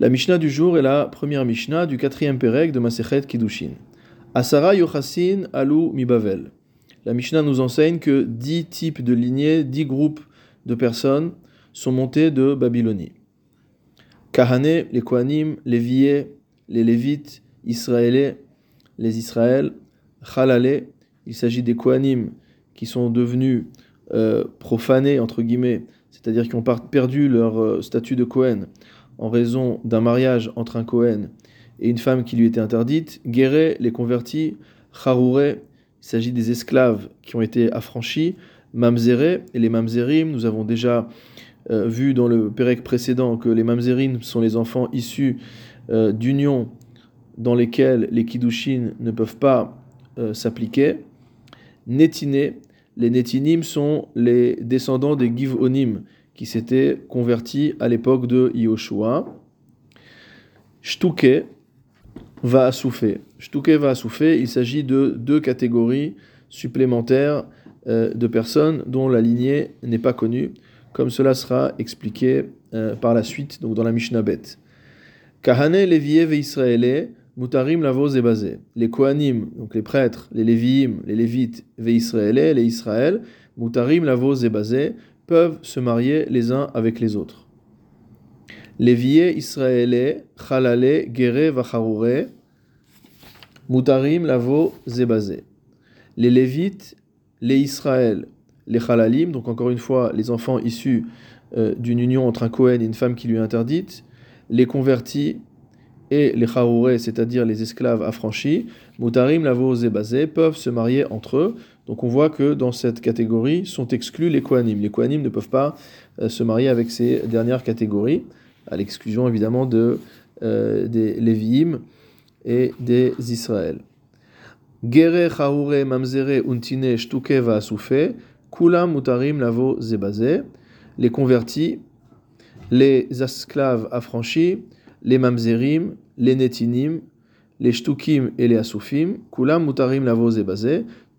La Mishnah du jour est la première Mishnah du quatrième Pérec de Masechet Kiddushin. Asara Yochassin Alou Mibavel. La Mishnah nous enseigne que dix types de lignées, dix groupes de personnes sont montés de Babylonie. Kahane, les Kohanim, les les Lévites, Israélais, les Israël, Chalale, il s'agit des Kohanim qui sont devenus euh, profanés, entre guillemets, c'est-à-dire qui ont perdu leur euh, statut de Kohen en raison d'un mariage entre un Kohen et une femme qui lui était interdite. Guéré, les convertis, Harouré, il s'agit des esclaves qui ont été affranchis. Mamzeré et les Mamzerim, nous avons déjà euh, vu dans le Pérec précédent que les Mamzerim sont les enfants issus d'unions dans lesquelles les Kiddushin ne peuvent pas s'appliquer. Nétiné, les Nétinim sont les descendants des Givonim qui s'étaient convertis à l'époque de Yoshua. Shtuke va à Shtuke va à il s'agit de deux catégories supplémentaires euh, de personnes dont la lignée n'est pas connue, comme cela sera expliqué euh, par la suite donc dans la Mishnah Bet. Kahane Leviev et Mutarim lavo zebazé. Les Kohanim, donc les prêtres, les Léviim, les Lévites, ve Israélais, les Israël, Mutarim lavo zebazé, peuvent se marier les uns avec les autres. Lévié Israélais, Chalale, Gere, Vacharoure, Mutarim lavo zebazé. Les Lévites, les Israël, les Chalalim, donc encore une fois les enfants issus euh, d'une union entre un Kohen et une femme qui lui est interdite, les convertis, et les chaouré, c'est-à-dire les esclaves affranchis, mutarim, lavo, zébazé, peuvent se marier entre eux. Donc on voit que dans cette catégorie sont exclus les kohanim. Les kohanim ne peuvent pas euh, se marier avec ces dernières catégories, à l'exclusion évidemment de, euh, des Lévi'im et des Israël. Gere, mamzere, untine, kulam, mutarim, lavo, zébazé. Les convertis, les esclaves affranchis, les mamzerim, les netinim, les shtukim et les asufim, kulam mutarim lavo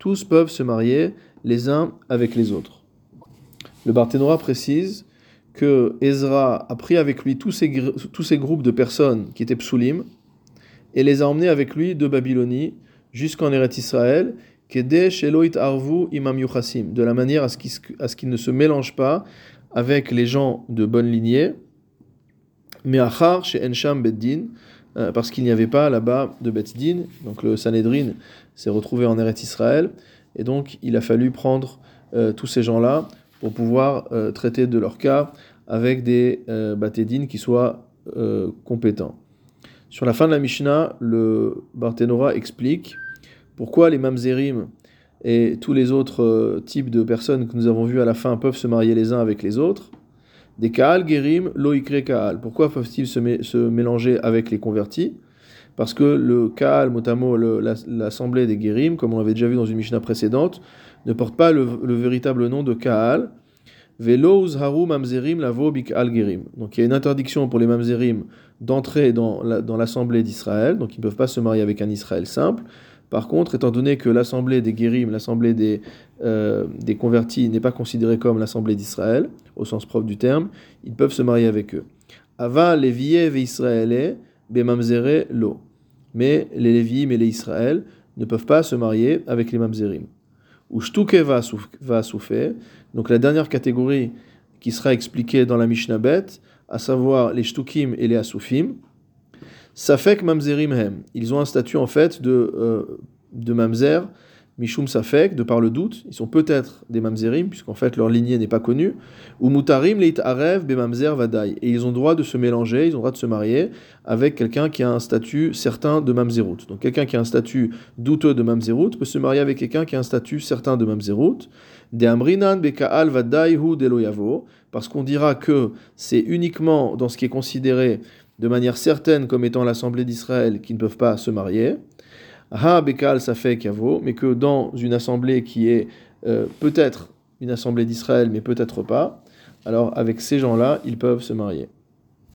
tous peuvent se marier les uns avec les autres. Le Barthénora précise que Ezra a pris avec lui tous ces, groupes de personnes qui étaient psulim et les a emmenés avec lui de Babylonie jusqu'en Eretz Israël, arvu de la manière à ce qu'ils ne se mélangent pas avec les gens de bonne lignée, mais Achar chez Ensham Beddin, euh, parce qu'il n'y avait pas là-bas de Beddin, donc le Sanhedrin s'est retrouvé en Eretz Israël, et donc il a fallu prendre euh, tous ces gens-là pour pouvoir euh, traiter de leur cas avec des Batédines qui soient compétents. Sur la fin de la Mishnah, le Barthénora explique pourquoi les Mamzerim et tous les autres types de personnes que nous avons vus à la fin peuvent se marier les uns avec les autres. Des Kaal Gerim, Loikre Kaal. Pourquoi peuvent-ils se, mélanger avec les convertis? Parce que le Kaal, motamo, l'assemblée des Gerim, comme on l'avait déjà vu dans une Mishnah précédente, ne porte pas le, véritable nom de Kaal. Velo Haru Mamzerim Lavo Al Gerim. Donc il y a une interdiction pour les Mamzerim d'entrer dans l'assemblée d'Israël, donc ils ne peuvent pas se marier avec un Israël simple. Par contre, étant donné que l'assemblée des guérim, l'assemblée des, euh, des convertis n'est pas considérée comme l'assemblée d'Israël, au sens propre du terme, ils peuvent se marier avec eux. Ava israélais, bemamzere lo. Mais les Lévi'im et les Israël ne peuvent pas se marier avec les mamzerim. Ou va souffrir. Donc la dernière catégorie qui sera expliquée dans la Mishnah Bet, à savoir les shtukim et les asufim, Safek mamzerim hem. Ils ont un statut en fait de, euh, de mamzer, mishum safek, de par le doute. Ils sont peut-être des mamzerim, puisqu'en fait leur lignée n'est pas connue. Ou mutarim leit arev be mamzer vadai. Et ils ont droit de se mélanger, ils ont droit de se marier avec quelqu'un qui a un statut certain de mamzerut. Donc quelqu'un qui a un statut douteux de mamzerut peut se marier avec quelqu'un qui a un statut certain de mamzerut. De amrinan bekaal vadai hu deloyavo. Parce qu'on dira que c'est uniquement dans ce qui est considéré de manière certaine comme étant l'Assemblée d'Israël qui ne peuvent pas se marier. Ha Bekal ça fait Kavo, mais que dans une assemblée qui est euh, peut-être une assemblée d'Israël, mais peut-être pas, alors avec ces gens-là, ils peuvent se marier.